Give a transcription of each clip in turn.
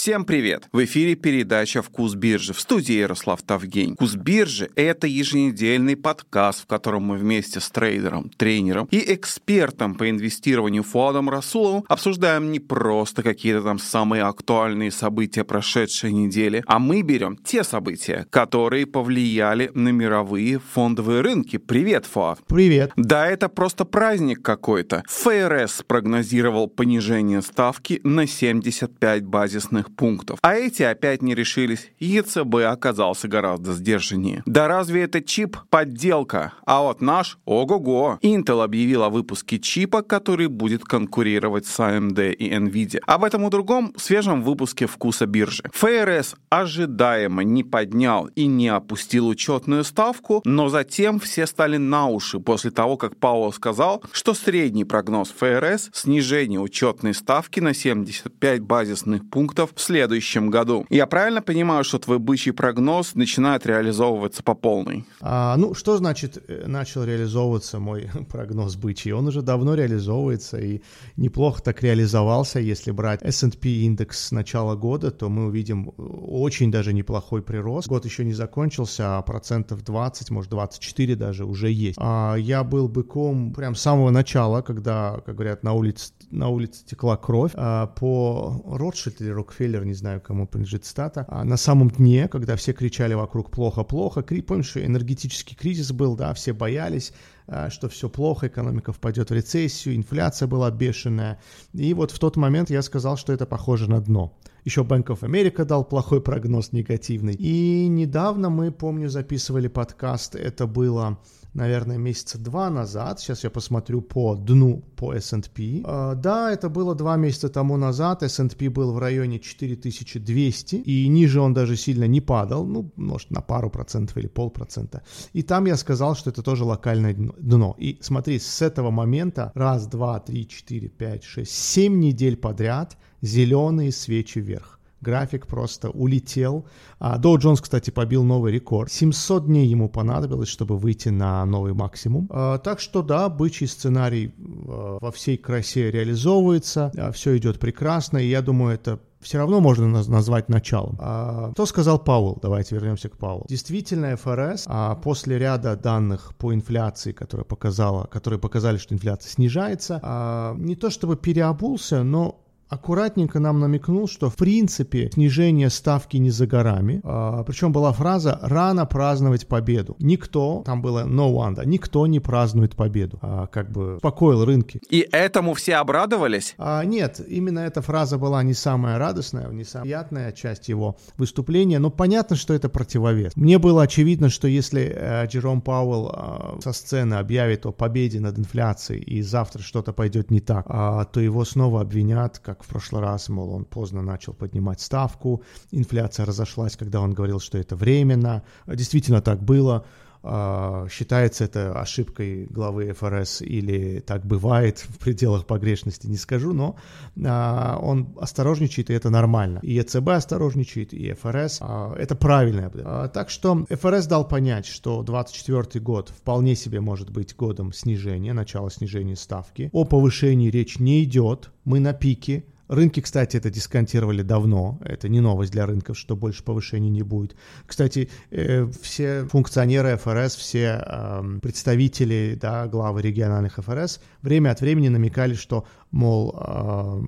Всем привет! В эфире передача «Вкус биржи» в студии Ярослав Тавгень. «Вкус биржи» — это еженедельный подкаст, в котором мы вместе с трейдером, тренером и экспертом по инвестированию Фуадом Расуловым обсуждаем не просто какие-то там самые актуальные события прошедшей недели, а мы берем те события, которые повлияли на мировые фондовые рынки. Привет, Фуад! Привет! Да, это просто праздник какой-то. ФРС прогнозировал понижение ставки на 75 базисных процентных пунктов. А эти опять не решились. ЕЦБ оказался гораздо сдержаннее. Да разве это чип подделка? А вот наш ого-го. Intel объявил о выпуске чипа, который будет конкурировать с AMD и Nvidia. Об этом и другом свежем выпуске «Вкуса биржи». ФРС ожидаемо не поднял и не опустил учетную ставку, но затем все стали на уши после того, как Пауэлл сказал, что средний прогноз ФРС снижение учетной ставки на 75 базисных пунктов в следующем году. Я правильно понимаю, что твой бычий прогноз начинает реализовываться по полной? А, ну, что значит э, начал реализовываться мой прогноз бычий? Он уже давно реализовывается и неплохо так реализовался. Если брать S&P индекс с начала года, то мы увидим очень даже неплохой прирост. Год еще не закончился, а процентов 20, может 24 даже уже есть. А я был быком прям с самого начала, когда, как говорят, на улице, на улице текла кровь. А по Ротшильд или Рокфеллер Рокфеллер, не знаю, кому принадлежит стата, а на самом дне, когда все кричали вокруг плохо-плохо, помнишь, энергетический кризис был, да, все боялись, а, что все плохо, экономика впадет в рецессию, инфляция была бешеная. И вот в тот момент я сказал, что это похоже на дно. Еще Bank of America дал плохой прогноз негативный. И недавно мы, помню, записывали подкаст, это было наверное, месяца два назад. Сейчас я посмотрю по дну по S&P. Uh, да, это было два месяца тому назад. S&P был в районе 4200, и ниже он даже сильно не падал, ну, может, на пару процентов или полпроцента. И там я сказал, что это тоже локальное дно. И смотри, с этого момента раз, два, три, четыре, пять, шесть, семь недель подряд зеленые свечи вверх график просто улетел. А Доу Джонс, кстати, побил новый рекорд. 700 дней ему понадобилось, чтобы выйти на новый максимум. А, так что да, бычий сценарий а, во всей красе реализовывается, все идет прекрасно, и я думаю, это все равно можно назвать началом. А, что сказал Пауэлл? Давайте вернемся к Пауэллу. Действительно, ФРС после ряда данных по инфляции, которые, показала, которые показали, что инфляция снижается, не то чтобы переобулся, но аккуратненько нам намекнул, что в принципе снижение ставки не за горами. А, причем была фраза «рано праздновать победу». Никто, там было no one, да, никто не празднует победу. А, как бы успокоил рынки. И этому все обрадовались? А, нет, именно эта фраза была не самая радостная, не самая приятная часть его выступления, но понятно, что это противовес. Мне было очевидно, что если э, Джером Пауэлл э, со сцены объявит о победе над инфляцией и завтра что-то пойдет не так, э, то его снова обвинят как в прошлый раз, мол, он поздно начал поднимать ставку, инфляция разошлась, когда он говорил, что это временно. Действительно так было. А, считается это ошибкой главы ФРС или так бывает в пределах погрешности, не скажу, но а, он осторожничает, и это нормально. И ЕЦБ осторожничает, и ФРС. А, это правильно. Так что ФРС дал понять, что 2024 год вполне себе может быть годом снижения, начала снижения ставки. О повышении речь не идет. Мы на пике Рынки, кстати, это дисконтировали давно. Это не новость для рынков, что больше повышений не будет. Кстати, э, все функционеры ФРС, все представители, да, главы региональных ФРС время от времени намекали, что, мол,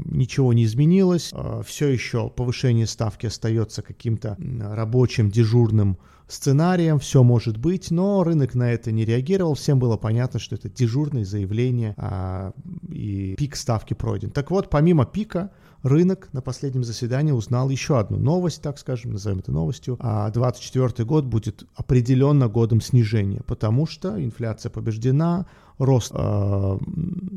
ничего не изменилось, э, все еще повышение ставки остается каким-то рабочим, дежурным сценарием, все может быть, но рынок на это не реагировал, всем было понятно, что это дежурное заявление, а, и пик ставки пройден. Так вот, помимо пика, рынок на последнем заседании узнал еще одну новость, так скажем, назовем это новостью. А 2024 год будет определенно годом снижения, потому что инфляция побеждена, рост э,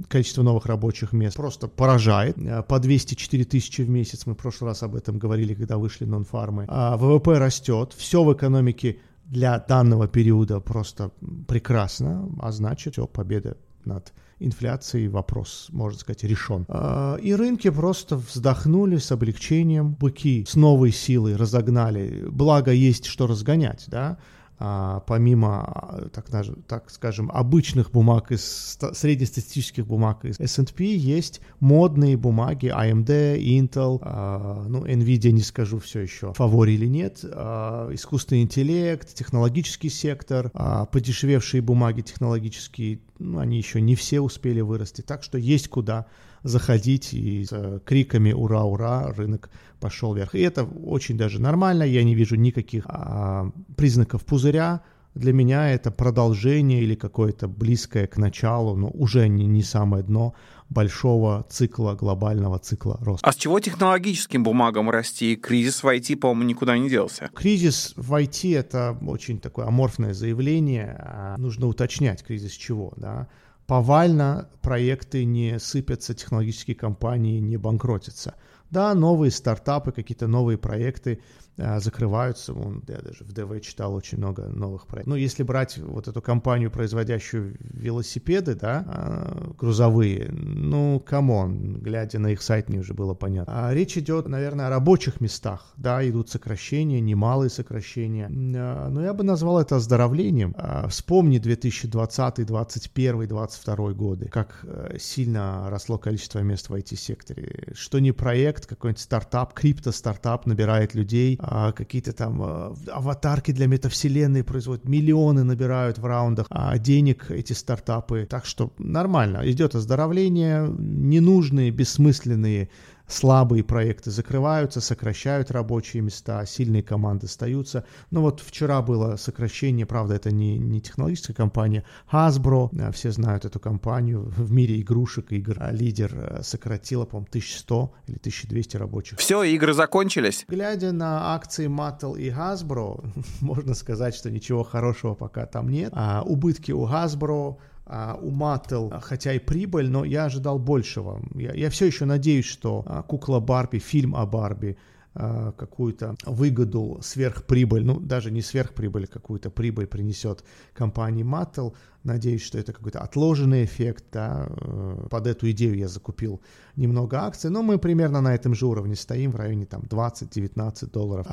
количества новых рабочих мест просто поражает. Э, по 204 тысячи в месяц, мы в прошлый раз об этом говорили, когда вышли нон-фармы. А ВВП растет, все в экономике для данного периода просто прекрасно, а значит, все, победа над инфляцией вопрос, можно сказать, решен. А, и рынки просто вздохнули с облегчением, быки с новой силой разогнали, благо есть что разгонять, да, помимо, так, так скажем, обычных бумаг из среднестатистических бумаг из S&P, есть модные бумаги AMD, Intel, а, ну, Nvidia не скажу все еще, фавори или нет, а, искусственный интеллект, технологический сектор, а, подешевевшие бумаги технологические, ну, они еще не все успели вырасти, так что есть куда заходить и с криками «Ура, ура!» рынок пошел вверх. И это очень даже нормально, я не вижу никаких а, признаков пузыря, для меня это продолжение или какое-то близкое к началу, но уже не, не самое дно большого цикла, глобального цикла роста. А с чего технологическим бумагам расти? Кризис в IT, по-моему, никуда не делся. Кризис в IT — это очень такое аморфное заявление. А нужно уточнять, кризис чего, да повально проекты не сыпятся, технологические компании не банкротятся. Да, новые стартапы, какие-то новые проекты закрываются. Вон, я даже в ДВ читал очень много новых проектов. Ну, если брать вот эту компанию, производящую велосипеды, да, а, грузовые, ну, come on, глядя на их сайт, мне уже было понятно. А речь идет, наверное, о рабочих местах, да, идут сокращения, немалые сокращения. А, но я бы назвал это оздоровлением. А, вспомни 2020, 2021, 2022 годы, как э, сильно росло количество мест в IT-секторе. Что не проект, какой-нибудь стартап, крипто-стартап набирает людей, а, какие-то там а, аватарки для метавселенной производят, миллионы набирают в раундах а денег эти стартапы. Так что нормально, идет оздоровление, ненужные, бессмысленные слабые проекты закрываются, сокращают рабочие места, сильные команды остаются. Но вот вчера было сокращение, правда, это не, не технологическая компания, Hasbro, э, все знают эту компанию в мире игрушек, игр. А лидер э, сократила, по-моему, 1100 или 1200 рабочих. Все, игры закончились? Глядя на акции Mattel и Hasbro, можно сказать, что ничего хорошего пока там нет. А убытки у Hasbro а, у Mattel, хотя и прибыль, но я ожидал большего. Я, я все еще надеюсь, что а, кукла Барби, фильм о Барби, а, какую-то выгоду, сверхприбыль, ну даже не сверхприбыль, какую-то прибыль принесет компании Mattel. Надеюсь, что это какой-то отложенный эффект. Да. Э, под эту идею я закупил немного акций, но мы примерно на этом же уровне стоим, в районе там 20-19 долларов.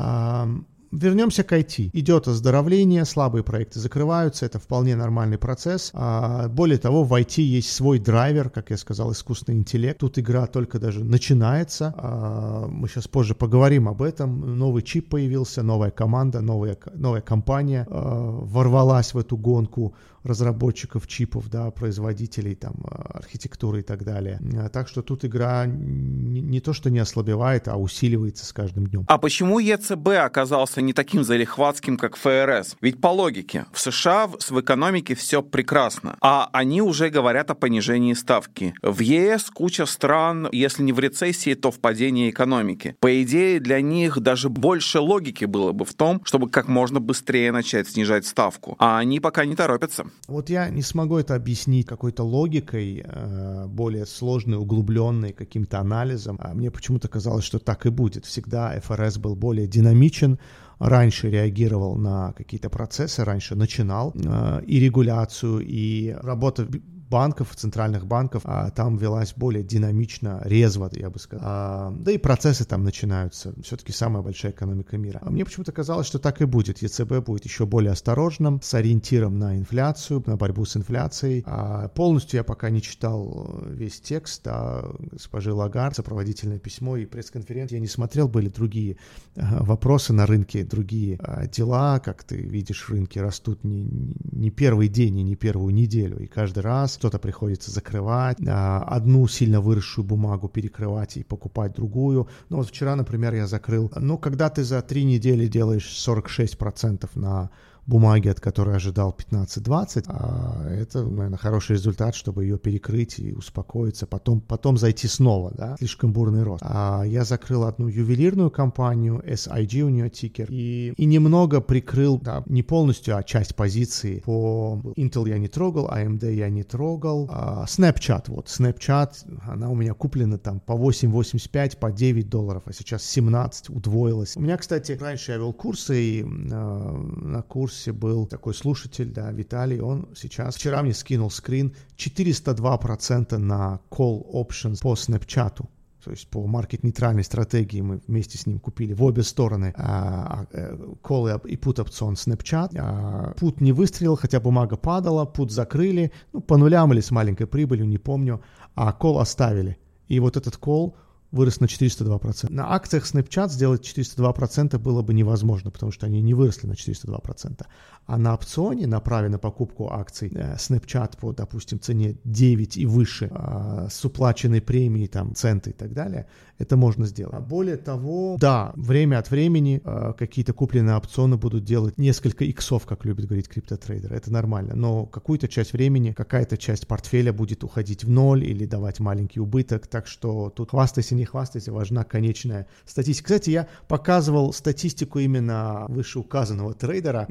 Вернемся к IT. Идет оздоровление, слабые проекты закрываются, это вполне нормальный процесс. А более того, в IT есть свой драйвер, как я сказал, искусственный интеллект. Тут игра только даже начинается. А мы сейчас позже поговорим об этом. Новый чип появился, новая команда, новая, новая компания а, ворвалась в эту гонку разработчиков чипов, да, производителей там архитектуры и так далее. А, так что тут игра не то что не ослабевает, а усиливается с каждым днем. А почему ЕЦБ оказался не таким залихватским, как ФРС? Ведь по логике, в США в экономике все прекрасно, а они уже говорят о понижении ставки. В ЕС куча стран, если не в рецессии, то в падении экономики. По идее, для них даже больше логики было бы в том, чтобы как можно быстрее начать снижать ставку. А они пока не торопятся. Вот я не смогу это объяснить какой-то логикой, э, более сложной, углубленной, каким-то анализом. А мне почему-то казалось, что так и будет. Всегда ФРС был более динамичен, раньше реагировал на какие-то процессы, раньше начинал э, и регуляцию, и работа банков, центральных банков, а там велась более динамично, резво, я бы сказал. А, да и процессы там начинаются. Все-таки самая большая экономика мира. А мне почему-то казалось, что так и будет. ЕЦБ будет еще более осторожным, с ориентиром на инфляцию, на борьбу с инфляцией. А полностью я пока не читал э, весь текст а госпожи Лагард, сопроводительное письмо и пресс-конференция. Я не смотрел, были другие э, вопросы на рынке, другие а, дела, как ты видишь, рынки растут не, не первый день и не первую неделю. И каждый раз что-то приходится закрывать, а, одну сильно выросшую бумагу перекрывать и покупать другую. Ну вот вчера, например, я закрыл, ну когда ты за три недели делаешь 46% на бумаги, от которой ожидал 15-20, а это, наверное, хороший результат, чтобы ее перекрыть и успокоиться, потом, потом зайти снова, да, слишком бурный рост. А я закрыл одну ювелирную компанию, SIG у нее тикер, и, и немного прикрыл, да, не полностью, а часть позиции по Intel я не трогал, AMD я не трогал, а Snapchat, вот, Snapchat, она у меня куплена там по 8,85, по 9 долларов, а сейчас 17, удвоилась. У меня, кстати, раньше я вел курсы, и э, на курс курсе был такой слушатель, да, Виталий, он сейчас, вчера мне скинул скрин, 402% на call options по Snapchat. то есть по маркет-нейтральной стратегии мы вместе с ним купили в обе стороны а, а, и put опцион Snapchat. А, put не выстрелил, хотя бумага падала, put закрыли, ну, по нулям или с маленькой прибылью, не помню, а call оставили. И вот этот call вырос на 402%. На акциях Snapchat сделать 402% было бы невозможно, потому что они не выросли на 402%. А на опционе, на праве на покупку акций э, Snapchat по, допустим, цене 9 и выше, э, с уплаченной премией, там, центы и так далее, это можно сделать. А более того, да, время от времени э, какие-то купленные опционы будут делать несколько иксов, как любят говорить криптотрейдеры. Это нормально. Но какую-то часть времени, какая-то часть портфеля будет уходить в ноль или давать маленький убыток. Так что тут хвастайся, не хвастайся, важна конечная статистика. Кстати, я показывал статистику именно вышеуказанного трейдера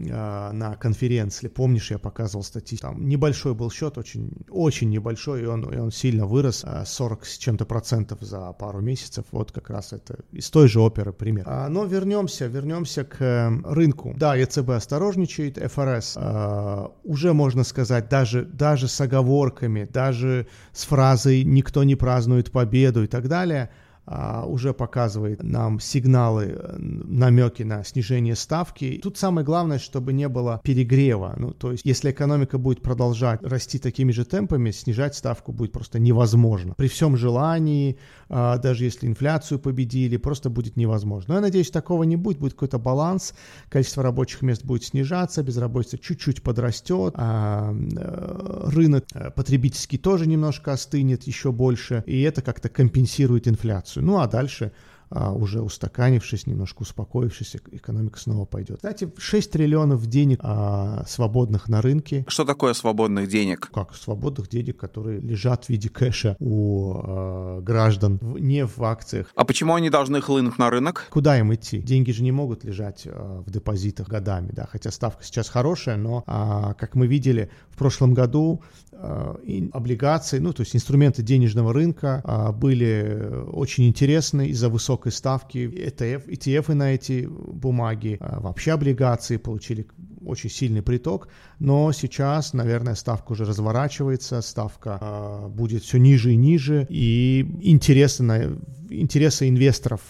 на конференции. Помнишь, я показывал статистику. Там небольшой был счет, очень, очень небольшой, и он, и он сильно вырос, 40 э, с чем-то процентов за пару месяцев. Вот как раз это из той же оперы пример. А, но вернемся, вернемся к э, рынку. Да, ЕЦБ осторожничает, ФРС э, уже, можно сказать, даже, даже с оговорками, даже с фразой «никто не празднует победу» и так далее – уже показывает нам сигналы, э, намеки на снижение ставки. Тут самое главное, чтобы не было перегрева. Ну, то есть, если экономика будет продолжать расти такими же темпами, снижать ставку будет просто невозможно. При всем желании, а, даже если инфляцию победили, просто будет невозможно. Но я надеюсь, такого не будет, будет какой-то баланс, количество рабочих мест будет снижаться, безработица чуть-чуть подрастет, а э, рынок э, потребительский тоже немножко остынет еще больше, и это как-то компенсирует инфляцию инфляцию. Ну а дальше а, уже устаканившись, немножко успокоившись, экономика снова пойдет. Кстати, 6 триллионов денег а, свободных на рынке. Что такое свободных денег? Как свободных денег, которые лежат в виде кэша у а, граждан, не в акциях. А почему они должны хлынуть на рынок? Куда им идти? Деньги же не могут лежать а, в депозитах годами, да, хотя ставка сейчас хорошая, но, а, как мы видели, в прошлом году облигации, ну, то есть инструменты денежного рынка а, были очень интересны из-за высокой ставки. ETF, ETF на эти бумаги, а, вообще облигации получили очень сильный приток, но сейчас, наверное, ставка уже разворачивается, ставка будет все ниже и ниже, и интересы, инвесторов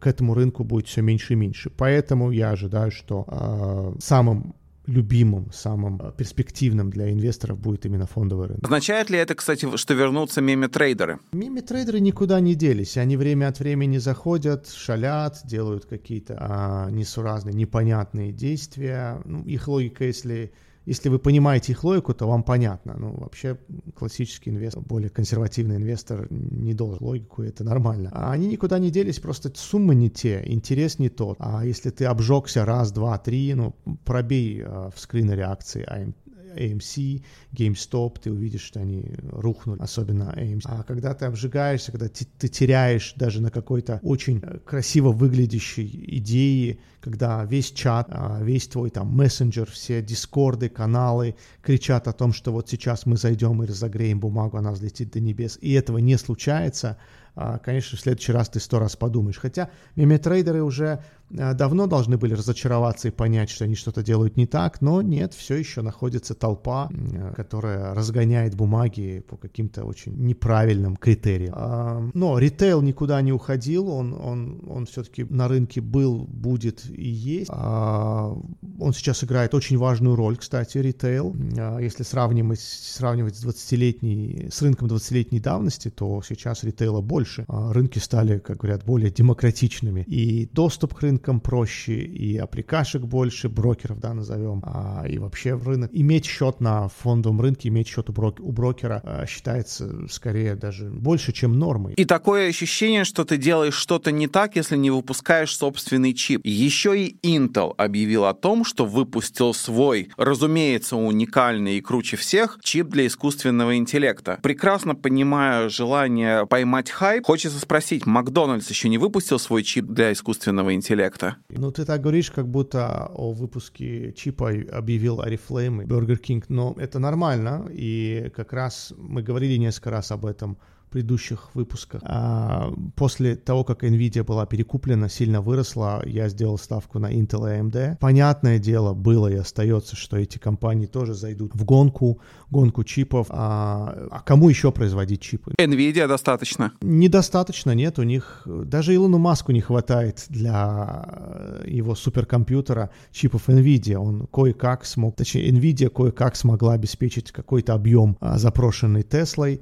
к этому рынку будет все меньше и меньше. Поэтому я ожидаю, что самым любимым, самым перспективным для инвесторов будет именно фондовый рынок. Означает ли это, кстати, что вернутся меми-трейдеры? Меми-трейдеры никуда не делись. Они время от времени заходят, шалят, делают какие-то а, несуразные, непонятные действия. Ну, их логика, если если вы понимаете их логику, то вам понятно. Ну, вообще, классический инвестор, более консервативный инвестор не должен логику, это нормально. А они никуда не делись, просто суммы не те, интерес не тот. А если ты обжегся раз, два, три, ну, пробей э, в скринере акции AMC, GameStop, ты увидишь, что они рухнули, особенно AMC. А когда ты обжигаешься, когда ты теряешь даже на какой-то очень э, красиво выглядящей идее, когда весь чат, а, весь твой там мессенджер, все дискорды, каналы кричат о том, что вот сейчас мы зайдем и разогреем бумагу, она взлетит до небес, и этого не случается, а, конечно, в следующий раз ты сто раз подумаешь. Хотя меметрейдеры уже давно должны были разочароваться и понять, что они что-то делают не так, но нет, все еще находится толпа, которая разгоняет бумаги по каким-то очень неправильным критериям. А, но ритейл никуда не уходил, он, он, он все-таки на рынке был, будет и есть. Он сейчас играет очень важную роль, кстати, ритейл. Если сравнивать, сравнивать с 20-летней, с рынком 20-летней давности, то сейчас ритейла больше. А рынки стали, как говорят, более демократичными. И доступ к рынкам проще, и аппликашек больше, брокеров, да, назовем, а, и вообще в рынок. Иметь счет на фондовом рынке, иметь счет у, брок у брокера а, считается скорее даже больше, чем нормой. И такое ощущение, что ты делаешь что-то не так, если не выпускаешь собственный чип. Еще и Intel объявил о том, что выпустил свой, разумеется, уникальный и круче всех, чип для искусственного интеллекта. Прекрасно понимаю желание поймать хай, хайп. Хочется спросить, Макдональдс еще не выпустил свой чип для искусственного интеллекта? Ну, ты так говоришь, как будто о выпуске чипа объявил Oriflame и Burger King, но это нормально, и как раз мы говорили несколько раз об этом предыдущих выпусках. А после того, как NVIDIA была перекуплена, сильно выросла, я сделал ставку на Intel и AMD. Понятное дело, было и остается, что эти компании тоже зайдут в гонку, гонку чипов. А, а кому еще производить чипы? NVIDIA достаточно. Недостаточно, нет. У них даже Илону Маску не хватает для его суперкомпьютера чипов NVIDIA. Он кое-как смог, точнее, NVIDIA кое-как смогла обеспечить какой-то объем а, запрошенный Теслой.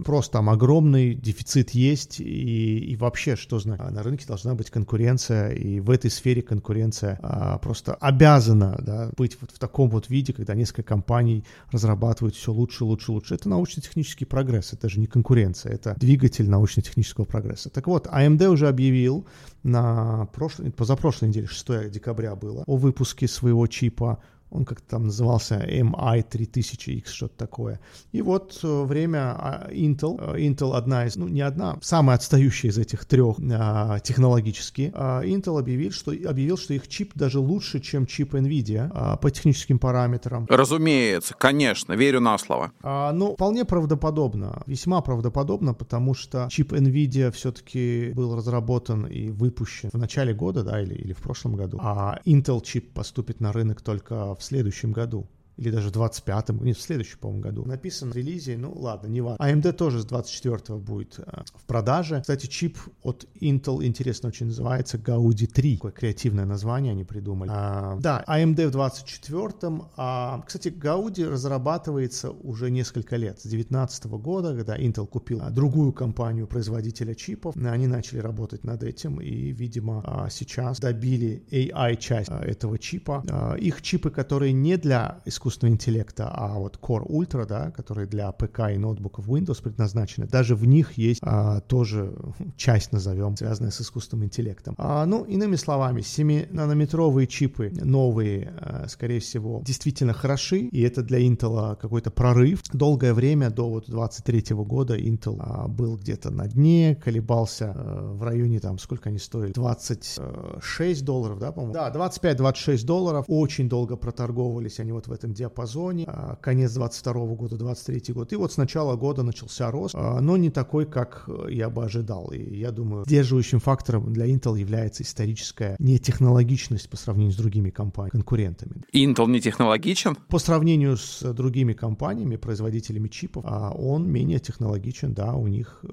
А, просто там огромный дефицит есть. И, и вообще, что значит? На рынке должна быть конкуренция. И в этой сфере конкуренция а, просто обязана да, быть вот в таком вот виде, когда несколько компаний разрабатывают все лучше, лучше, лучше. Это научно-технический прогресс. Это же не конкуренция. Это двигатель научно-технического прогресса. Так вот, AMD уже объявил на прошлой, позапрошлой неделе, 6 декабря было, о выпуске своего чипа он как-то там назывался MI3000X, что-то такое. И вот э, время а, Intel, э, Intel одна из, ну не одна, самая отстающая из этих трех а, технологически, а, Intel объявил что, объявил, что их чип даже лучше, чем чип NVIDIA а, по техническим параметрам. Разумеется, конечно, верю на слово. А, ну, вполне правдоподобно, весьма правдоподобно, потому что чип NVIDIA все-таки был разработан и выпущен в начале года, да, или, или в прошлом году, а Intel чип поступит на рынок только в следующем году или даже в 25-м, нет, в следующем, по-моему, году. Написано в релизе, ну ладно, не важно. AMD тоже с 24-го будет э, в продаже. Кстати, чип от Intel, интересно очень называется, Gaudi 3. Такое креативное название они придумали. А, да, AMD в 24-м. А, кстати, Gaudi разрабатывается уже несколько лет. С 19 -го года, когда Intel купил а, другую компанию производителя чипов, они начали работать над этим и, видимо, а, сейчас добили AI-часть а, этого чипа. А, их чипы, которые не для искусственного искусственного интеллекта, а вот Core Ultra, да, которые для ПК и ноутбуков Windows предназначены, даже в них есть а, тоже часть, назовем, связанная с искусственным интеллектом. А, ну, иными словами, 7-нанометровые чипы новые, а, скорее всего, действительно хороши, и это для Intel какой-то прорыв. Долгое время, до вот 23 года, Intel а, был где-то на дне, колебался а, в районе, там, сколько они стоили? 26 долларов, да, по-моему? Да, 25-26 долларов. Очень долго проторговывались они вот в этом диапазоне, а, конец 22 года, 23 год. И вот с начала года начался рост, а, но не такой, как я бы ожидал. И я думаю, сдерживающим фактором для Intel является историческая нетехнологичность по сравнению с другими компаниями, конкурентами. Intel не технологичен? По сравнению с другими компаниями, производителями чипов, а, он менее технологичен, да, у них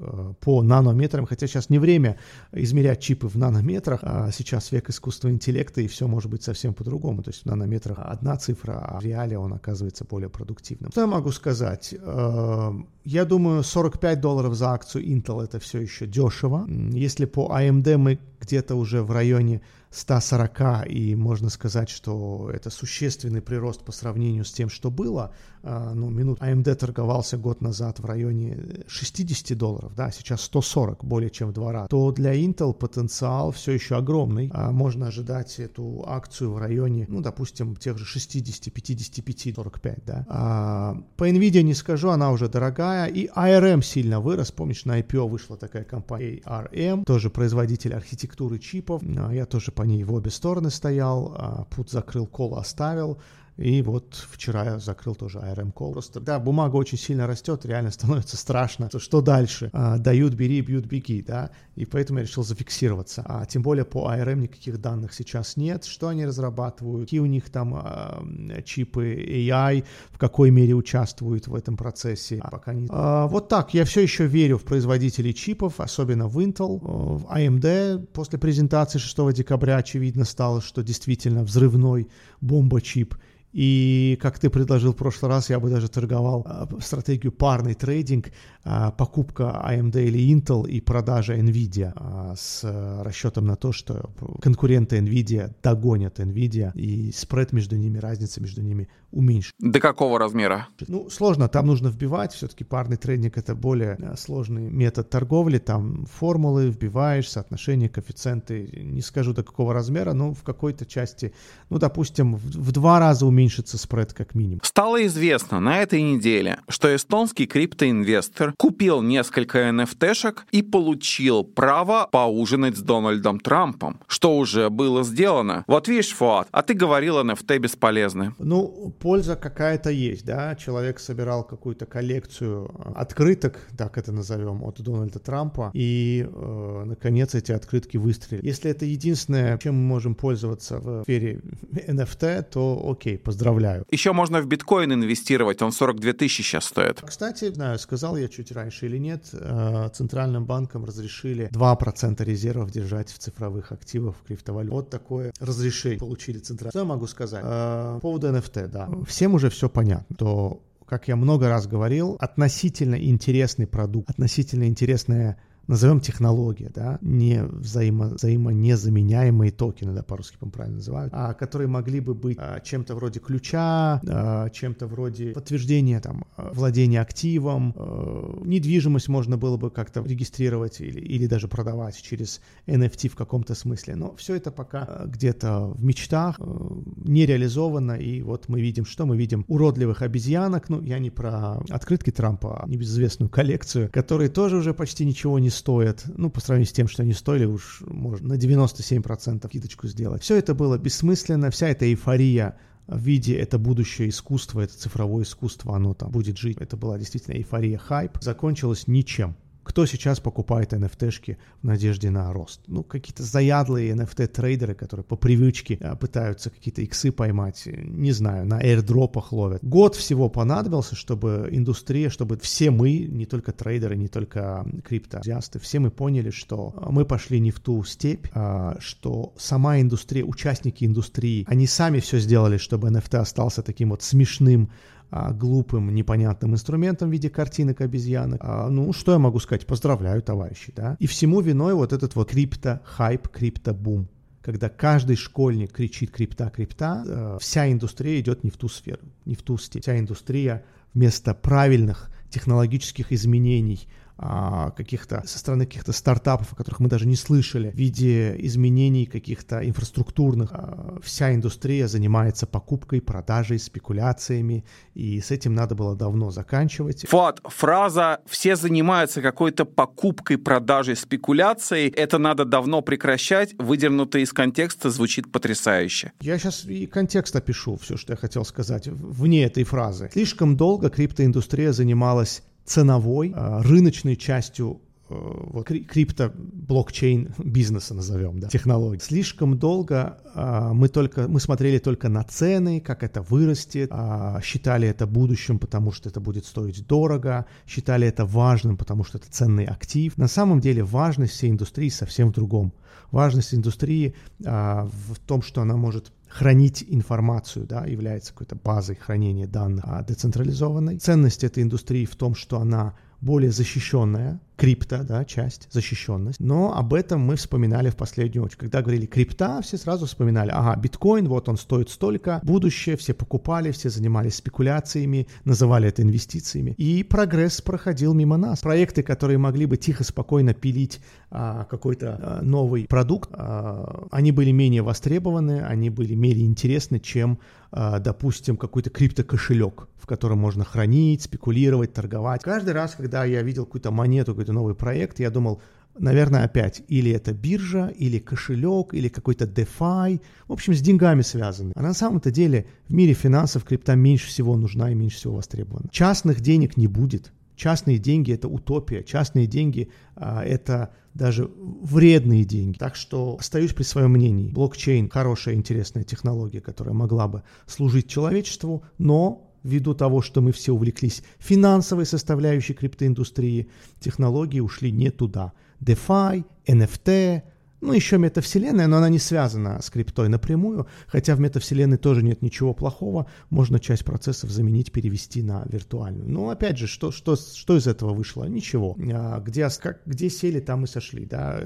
по нанометрам, хотя сейчас не время измерять чипы в нанометрах, а сейчас век искусственного интеллекта, и все может быть совсем по-другому. То есть в нанометрах одна цифра, а в реале он оказывается более продуктивным. Что я могу сказать? Э, я думаю, 45 долларов за акцию Intel это все еще дешево. Если по AMD мы где-то уже в районе 140, и можно сказать, что это существенный прирост по сравнению с тем, что было. А, ну, минут AMD торговался год назад в районе 60 долларов, да, сейчас 140, более чем в два раза. То для Intel потенциал все еще огромный. А можно ожидать эту акцию в районе, ну, допустим, тех же 60, 55, 45, да. А, по Nvidia не скажу, она уже дорогая. И ARM сильно вырос. Помнишь, на IPO вышла такая компания ARM, тоже производитель архитектуры чипов. А, я тоже по ней в обе стороны стоял, а пут закрыл, кол оставил. И вот вчера я закрыл тоже ARM Call. Просто, да, бумага очень сильно растет, реально становится страшно. Что дальше? А, дают, бери, бьют, беги, да? И поэтому я решил зафиксироваться. А тем более по ARM никаких данных сейчас нет. Что они разрабатывают? Какие у них там а, чипы AI? В какой мере участвуют в этом процессе? А, пока не... А, вот так. Я все еще верю в производителей чипов, особенно в Intel. В AMD после презентации 6 декабря очевидно стало, что действительно взрывной бомба-чип и, как ты предложил в прошлый раз, я бы даже торговал а, стратегию парный трейдинг, а, покупка AMD или Intel и продажа NVIDIA а, с расчетом на то, что конкуренты NVIDIA догонят NVIDIA, и спред между ними, разница между ними уменьшит. До какого размера? Ну, сложно, там нужно вбивать, все-таки парный трейдинг это более сложный метод торговли, там формулы вбиваешь, соотношения, коэффициенты, не скажу до какого размера, но в какой-то части, ну, допустим, в, в два раза уменьшить уменьшится спред как минимум. Стало известно на этой неделе, что эстонский криптоинвестор купил несколько NFT-шек и получил право поужинать с Дональдом Трампом, что уже было сделано. Вот видишь, Фуат, а ты говорил, NFT бесполезны. Ну, польза какая-то есть, да, человек собирал какую-то коллекцию открыток, так это назовем, от Дональда Трампа, и, э, наконец, эти открытки выстрелили. Если это единственное, чем мы можем пользоваться в сфере NFT, то окей, поздравляю. Еще можно в биткоин инвестировать, он 42 тысячи сейчас стоит. Кстати, знаю, сказал я чуть раньше или нет, э, центральным банкам разрешили 2% резервов держать в цифровых активах в криптовалюте. Вот такое разрешение получили центральные. Что я могу сказать? Э, по поводу NFT, да. Всем уже все понятно, то как я много раз говорил, относительно интересный продукт, относительно интересная назовем технология, да, не взаимо, взаимонезаменяемые токены, да, по-русски правильно называют, а которые могли бы быть а, чем-то вроде ключа, а, чем-то вроде подтверждения там владения активом, а, недвижимость можно было бы как-то регистрировать или, или даже продавать через NFT в каком-то смысле, но все это пока а, где-то в мечтах, а, не реализовано, и вот мы видим, что мы видим уродливых обезьянок, ну, я не про открытки Трампа, а небезызвестную коллекцию, которые тоже уже почти ничего не стоят, ну, по сравнению с тем, что они стоили, уж можно на 97% скидочку сделать. Все это было бессмысленно, вся эта эйфория в виде это будущее искусство, это цифровое искусство, оно там будет жить. Это была действительно эйфория, хайп. Закончилось ничем. Кто сейчас покупает NFT-шки в надежде на рост? Ну, какие-то заядлые NFT-трейдеры, которые по привычке а, пытаются какие-то иксы поймать, не знаю, на airdropах ловят. Год всего понадобился, чтобы индустрия, чтобы все мы, не только трейдеры, не только криптоэнтузиасты, все мы поняли, что а, мы пошли не в ту степь, а, что сама индустрия, участники индустрии, они сами все сделали, чтобы NFT остался таким вот смешным, а, глупым, непонятным инструментом в виде картинок обезьянок. А, ну, что я могу сказать? Поздравляю, товарищи, да? И всему виной вот этот вот крипто-хайп, крипто-бум когда каждый школьник кричит крипта, крипта, э, вся индустрия идет не в ту сферу, не в ту степь. Вся индустрия вместо правильных технологических изменений, а, каких-то со стороны каких-то стартапов, о которых мы даже не слышали, в виде изменений каких-то инфраструктурных. А, вся индустрия занимается покупкой, продажей, спекуляциями, и с этим надо было давно заканчивать. Вот, фраза «все занимаются какой-то покупкой, продажей, спекуляцией» — это надо давно прекращать, выдернутое из контекста звучит потрясающе. Я сейчас и контекст опишу, все, что я хотел сказать вне этой фразы. Слишком долго криптоиндустрия занималась ценовой, а, рыночной частью э, вот, крипто блокчейн бизнеса назовем, да, технологий. Слишком долго а, мы только мы смотрели только на цены, как это вырастет, а, считали это будущим, потому что это будет стоить дорого, считали это важным, потому что это ценный актив. На самом деле важность всей индустрии совсем в другом. Важность индустрии а, в том, что она может хранить информацию, да, является какой-то базой хранения данных а, децентрализованной. Ценность этой индустрии в том, что она более защищенная, крипта, да, часть, защищенность. Но об этом мы вспоминали в последнюю очередь. Когда говорили крипта, все сразу вспоминали, ага, биткоин, вот он стоит столько, будущее, все покупали, все занимались спекуляциями, называли это инвестициями. И прогресс проходил мимо нас. Проекты, которые могли бы тихо, спокойно пилить а, какой-то а, новый продукт, а, они были менее востребованы, они были менее интересны, чем, а, допустим, какой-то криптокошелек, в котором можно хранить, спекулировать, торговать. Каждый раз, когда я видел какую-то монету, какой-то новый проект, я думал, наверное, опять, или это биржа, или кошелек, или какой-то DeFi, в общем, с деньгами связаны. А на самом-то деле в мире финансов крипта меньше всего нужна и меньше всего востребована. Частных денег не будет. Частные деньги – это утопия. Частные деньги а, – это даже вредные деньги. Так что остаюсь при своем мнении. Блокчейн – хорошая, интересная технология, которая могла бы служить человечеству, но ввиду того, что мы все увлеклись финансовой составляющей криптоиндустрии, технологии ушли не туда. DeFi, NFT, ну, еще метавселенная, но она не связана с криптой напрямую, хотя в метавселенной тоже нет ничего плохого, можно часть процессов заменить, перевести на виртуальную. Но опять же, что, что, что из этого вышло? Ничего. А, где, как, где сели, там и сошли. Да?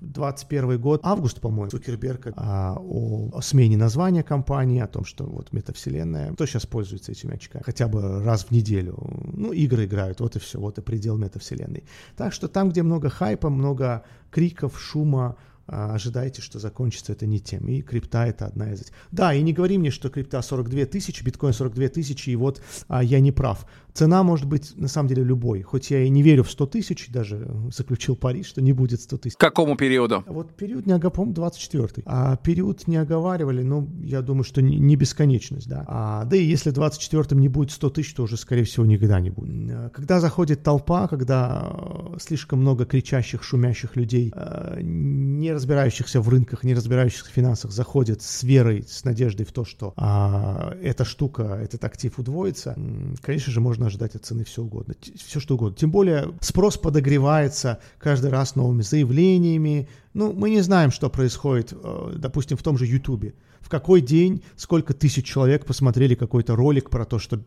21 э, год, август, по-моему, Цукерберг а, о, о смене названия компании, о том, что вот метавселенная, кто сейчас пользуется этими очками? Хотя бы раз в неделю. Ну, игры играют, вот и все, вот и предел метавселенной. Так что там, где много хайпа, много криков, шума, ожидайте, что закончится это не тем. И крипта это одна из этих. Да, и не говори мне, что крипта 42 тысячи, биткоин 42 тысячи, и вот а, я не прав. Цена может быть на самом деле любой. Хоть я и не верю в 100 тысяч, даже заключил пари, что не будет 100 тысяч. К какому периоду? Вот период не оговаривали, 24 А период не оговаривали, ну, я думаю, что не, не бесконечность, да. А, да и если 24-м не будет 100 тысяч, то уже, скорее всего, никогда не будет. Когда заходит толпа, когда э, слишком много кричащих, шумящих людей, э, не разбирающихся в рынках, не разбирающихся в финансах, заходят с верой, с надеждой в то, что а, эта штука, этот актив удвоится, конечно же, можно ожидать от цены все угодно, все что угодно. Тем более спрос подогревается каждый раз новыми заявлениями. Ну, мы не знаем, что происходит, э, допустим, в том же Ютубе в какой день сколько тысяч человек посмотрели какой-то ролик про то, что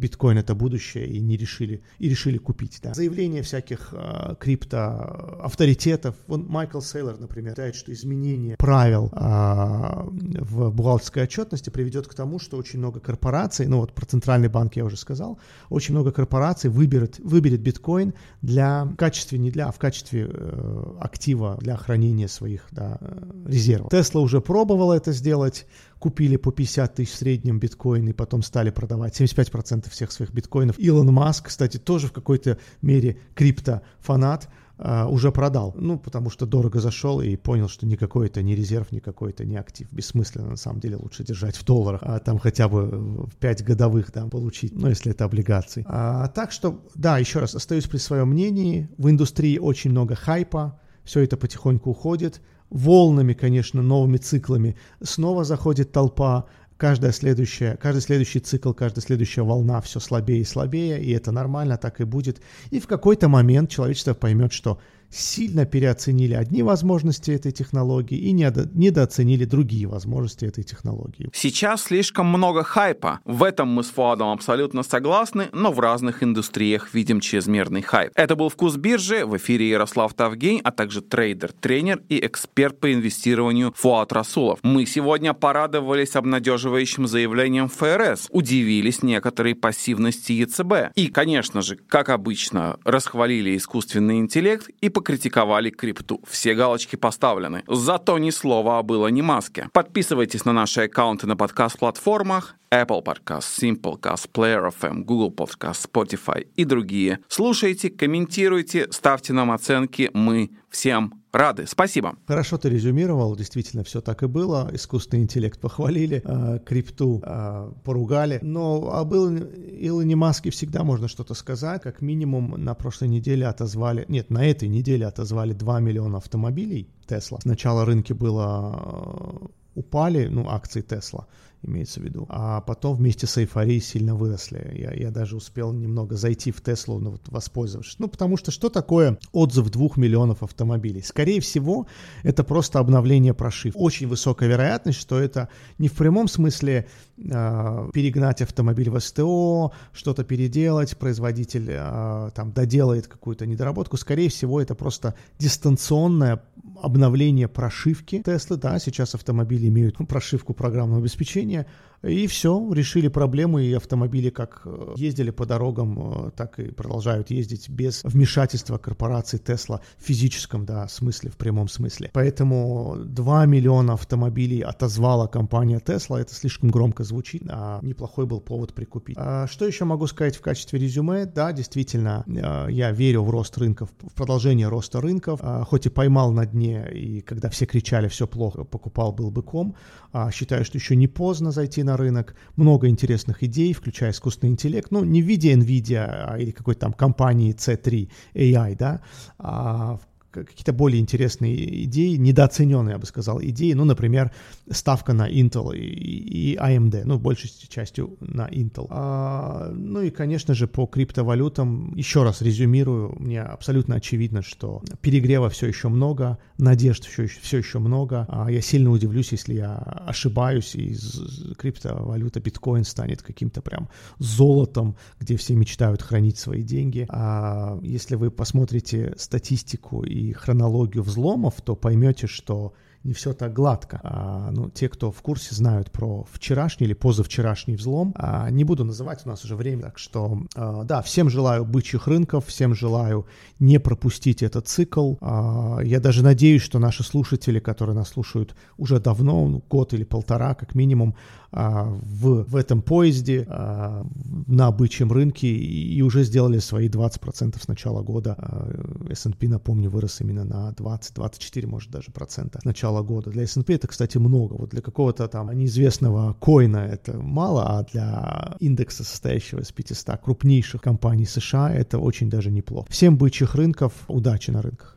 биткоин это будущее и не решили и решили купить. Да. Заявления всяких э, крипто авторитетов. Вон Майкл Сейлор, например, считает, что изменение правил э, в бухгалтерской отчетности приведет к тому, что очень много корпораций, ну вот про центральный банк я уже сказал, очень много корпораций выберет, выберет биткоин для в качестве не для, а в качестве э, актива для хранения своих да, резервов. Тесла уже пробовала это сделать, купили по 50 тысяч в среднем биткоин и потом стали продавать 75% всех своих биткоинов. Илон Маск, кстати, тоже в какой-то мере криптофанат, Uh, уже продал. Ну, потому что дорого зашел и понял, что никакой это не резерв, никакой это не актив. Бессмысленно, на самом деле, лучше держать в долларах, а там хотя бы в 5 годовых там получить, ну, если это облигации. А, так что, да, еще раз, остаюсь при своем мнении. В индустрии очень много хайпа, все это потихоньку уходит волнами, конечно, новыми циклами. Снова заходит толпа, каждая следующая, каждый следующий цикл, каждая следующая волна все слабее и слабее, и это нормально, так и будет. И в какой-то момент человечество поймет, что сильно переоценили одни возможности этой технологии и недооценили другие возможности этой технологии. Сейчас слишком много хайпа. В этом мы с Фуадом абсолютно согласны, но в разных индустриях видим чрезмерный хайп. Это был «Вкус биржи», в эфире Ярослав Тавгень, а также трейдер, тренер и эксперт по инвестированию Фуад Расулов. Мы сегодня порадовались обнадеживающим заявлением ФРС, удивились некоторой пассивности ЕЦБ и, конечно же, как обычно, расхвалили искусственный интеллект и покритиковали крипту. Все галочки поставлены. Зато ни слова о было ни маске. Подписывайтесь на наши аккаунты на подкаст-платформах Apple Podcast, Simplecast, Player FM, Google Podcast, Spotify и другие. Слушайте, комментируйте, ставьте нам оценки. Мы всем рады. Спасибо. Хорошо ты резюмировал, действительно все так и было. Искусственный интеллект похвалили, э, крипту э, поругали. Но об Илоне Маске всегда можно что-то сказать. Как минимум на прошлой неделе отозвали, нет, на этой неделе отозвали 2 миллиона автомобилей Тесла. Сначала рынки было упали, ну, акции Тесла имеется в виду. А потом вместе с эйфорией сильно выросли. Я, я даже успел немного зайти в Теслу, ну, вот, воспользовавшись. Ну, потому что что такое отзыв двух миллионов автомобилей? Скорее всего, это просто обновление прошивки. Очень высокая вероятность, что это не в прямом смысле э, перегнать автомобиль в СТО, что-то переделать, производитель э, там доделает какую-то недоработку. Скорее всего, это просто дистанционное обновление прошивки Теслы. Да, сейчас автомобили имеют прошивку программного обеспечения, Virginia и все, решили проблему, и автомобили как э, ездили по дорогам, э, так и продолжают ездить без вмешательства корпорации Tesla в физическом да, смысле, в прямом смысле. Поэтому 2 миллиона автомобилей отозвала компания Tesla, это слишком громко звучит, а неплохой был повод прикупить. А что еще могу сказать в качестве резюме? Да, действительно, э, я верю в рост рынков, в продолжение роста рынков, а, хоть и поймал на дне, и когда все кричали, все плохо, покупал был быком, а считаю, что еще не поздно зайти на рынок. Много интересных идей, включая искусственный интеллект. Ну, не в виде NVIDIA а, или какой-то там компании C3 AI, да, а какие-то более интересные идеи, недооцененные, я бы сказал, идеи, ну, например, ставка на Intel и, и AMD, ну, большей частью на Intel. А, ну и, конечно же, по криптовалютам, еще раз резюмирую, мне абсолютно очевидно, что перегрева все еще много, надежд все еще, все еще много. А я сильно удивлюсь, если я ошибаюсь, и криптовалюта биткоин станет каким-то прям золотом, где все мечтают хранить свои деньги. А если вы посмотрите статистику и и хронологию взломов, то поймете, что не все так гладко. А, ну, те, кто в курсе, знают про вчерашний или позавчерашний взлом. А, не буду называть, у нас уже время, так что, а, да, всем желаю бычьих рынков, всем желаю не пропустить этот цикл. А, я даже надеюсь, что наши слушатели, которые нас слушают уже давно, ну, год или полтора, как минимум, а, в, в этом поезде а, на бычьем рынке и, уже сделали свои 20% с начала года. А, S&P, напомню, вырос именно на 20-24, может, даже процента с начала года. Для S&P это, кстати, много. Вот для какого-то там неизвестного коина это мало, а для индекса, состоящего из 500 крупнейших компаний США, это очень даже неплохо. Всем бычьих рынков, удачи на рынках.